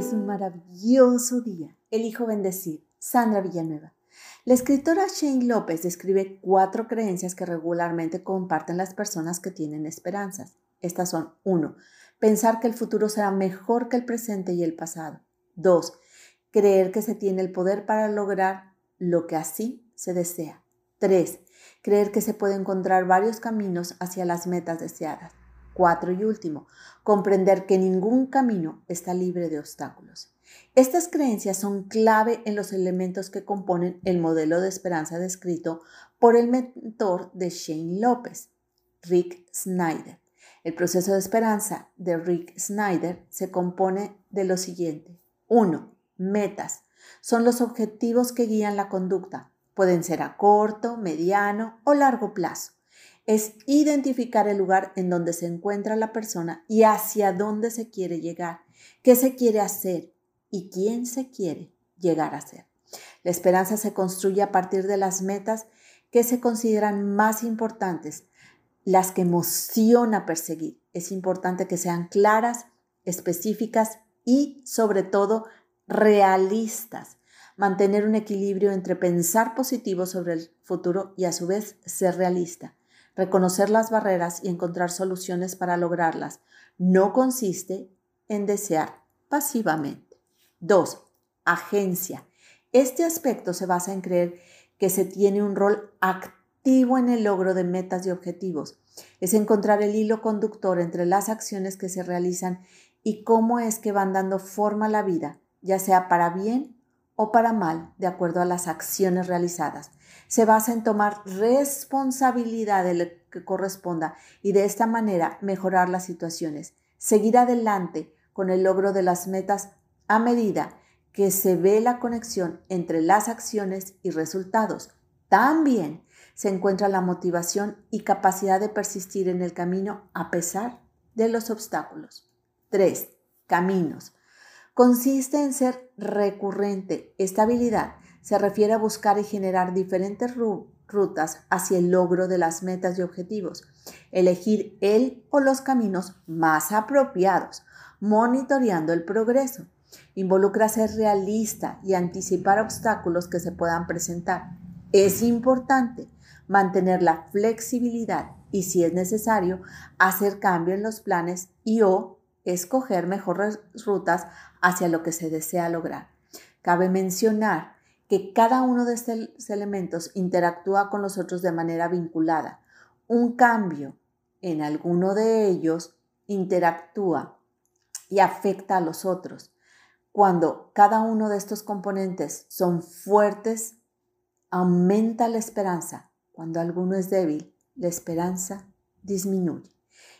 es un maravilloso día. Elijo bendecir. Sandra Villanueva. La escritora Shane López describe cuatro creencias que regularmente comparten las personas que tienen esperanzas. Estas son 1. Pensar que el futuro será mejor que el presente y el pasado. 2. Creer que se tiene el poder para lograr lo que así se desea. 3. Creer que se puede encontrar varios caminos hacia las metas deseadas. Cuatro y último, comprender que ningún camino está libre de obstáculos. Estas creencias son clave en los elementos que componen el modelo de esperanza descrito por el mentor de Shane López, Rick Snyder. El proceso de esperanza de Rick Snyder se compone de lo siguiente. 1. Metas. Son los objetivos que guían la conducta. Pueden ser a corto, mediano o largo plazo es identificar el lugar en donde se encuentra la persona y hacia dónde se quiere llegar, qué se quiere hacer y quién se quiere llegar a ser. La esperanza se construye a partir de las metas que se consideran más importantes, las que emociona perseguir. Es importante que sean claras, específicas y, sobre todo, realistas. Mantener un equilibrio entre pensar positivo sobre el futuro y a su vez ser realista. Reconocer las barreras y encontrar soluciones para lograrlas no consiste en desear pasivamente. 2. Agencia. Este aspecto se basa en creer que se tiene un rol activo en el logro de metas y objetivos. Es encontrar el hilo conductor entre las acciones que se realizan y cómo es que van dando forma a la vida, ya sea para bien o para mal, de acuerdo a las acciones realizadas se basa en tomar responsabilidad de lo que corresponda y de esta manera mejorar las situaciones, seguir adelante con el logro de las metas a medida que se ve la conexión entre las acciones y resultados. También se encuentra la motivación y capacidad de persistir en el camino a pesar de los obstáculos. 3. Caminos. Consiste en ser recurrente. Esta habilidad se refiere a buscar y generar diferentes rutas hacia el logro de las metas y objetivos, elegir el o los caminos más apropiados, monitoreando el progreso. Involucra ser realista y anticipar obstáculos que se puedan presentar. Es importante mantener la flexibilidad y, si es necesario, hacer cambio en los planes y o escoger mejores rutas hacia lo que se desea lograr. Cabe mencionar que cada uno de estos elementos interactúa con los otros de manera vinculada. Un cambio en alguno de ellos interactúa y afecta a los otros. Cuando cada uno de estos componentes son fuertes, aumenta la esperanza. Cuando alguno es débil, la esperanza disminuye.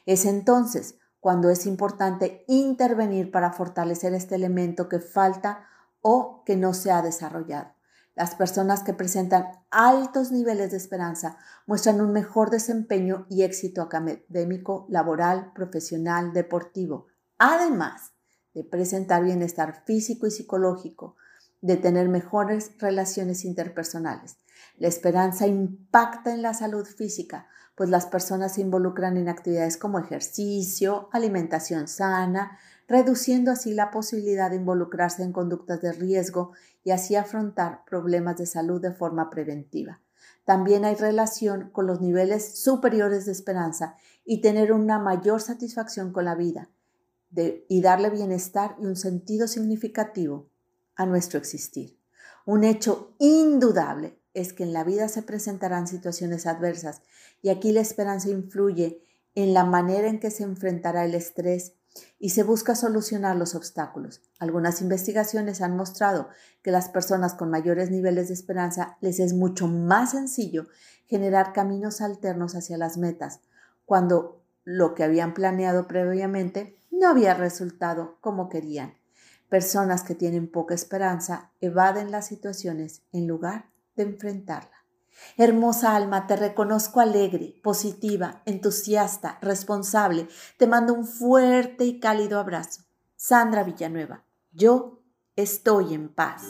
Es entonces cuando es importante intervenir para fortalecer este elemento que falta o que no se ha desarrollado. Las personas que presentan altos niveles de esperanza muestran un mejor desempeño y éxito académico, laboral, profesional, deportivo, además de presentar bienestar físico y psicológico, de tener mejores relaciones interpersonales. La esperanza impacta en la salud física, pues las personas se involucran en actividades como ejercicio, alimentación sana, reduciendo así la posibilidad de involucrarse en conductas de riesgo y así afrontar problemas de salud de forma preventiva. También hay relación con los niveles superiores de esperanza y tener una mayor satisfacción con la vida y darle bienestar y un sentido significativo a nuestro existir. Un hecho indudable es que en la vida se presentarán situaciones adversas y aquí la esperanza influye en la manera en que se enfrentará el estrés y se busca solucionar los obstáculos. Algunas investigaciones han mostrado que las personas con mayores niveles de esperanza les es mucho más sencillo generar caminos alternos hacia las metas, cuando lo que habían planeado previamente no había resultado como querían. Personas que tienen poca esperanza evaden las situaciones en lugar de enfrentarlas. Hermosa alma, te reconozco alegre, positiva, entusiasta, responsable. Te mando un fuerte y cálido abrazo. Sandra Villanueva, yo estoy en paz.